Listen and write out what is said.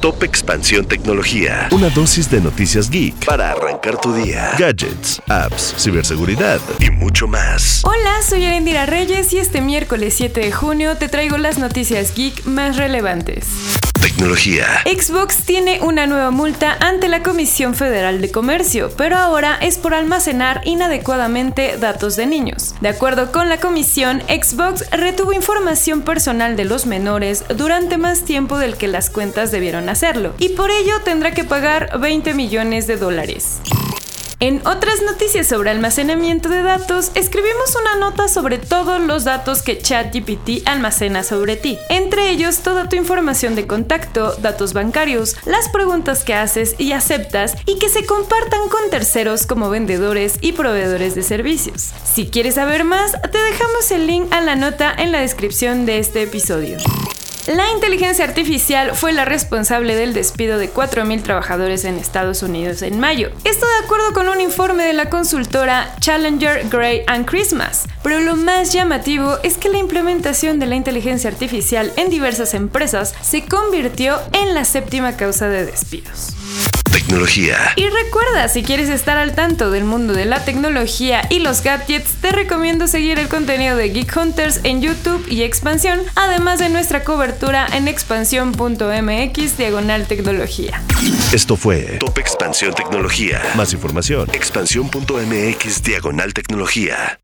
Top Expansión Tecnología. Una dosis de noticias geek para arrancar tu día. Gadgets, apps, ciberseguridad y mucho más. Hola, soy Arendira Reyes y este miércoles 7 de junio te traigo las noticias geek más relevantes. Tecnología. Xbox tiene una nueva multa ante la Comisión Federal de Comercio, pero ahora es por almacenar inadecuadamente datos de niños. De acuerdo con la comisión, Xbox retuvo información personal de los menores durante más tiempo del que las cuentas debieron hacerlo, y por ello tendrá que pagar 20 millones de dólares. En otras noticias sobre almacenamiento de datos, escribimos una nota sobre todos los datos que ChatGPT almacena sobre ti, entre ellos toda tu información de contacto, datos bancarios, las preguntas que haces y aceptas y que se compartan con terceros como vendedores y proveedores de servicios. Si quieres saber más, te dejamos el link a la nota en la descripción de este episodio. La inteligencia artificial fue la responsable del despido de 4.000 trabajadores en Estados Unidos en mayo. Esto de acuerdo con un informe de la consultora Challenger Gray and Christmas. Pero lo más llamativo es que la implementación de la inteligencia artificial en diversas empresas se convirtió en la séptima causa de despidos. Tecnología. Y recuerda, si quieres estar al tanto del mundo de la tecnología y los gadgets, te recomiendo seguir el contenido de Geek Hunters en YouTube y Expansión, además de nuestra cobertura en expansión.mx diagonal tecnología. Esto fue Top Expansión Tecnología. Más información, expansión.mx diagonal tecnología.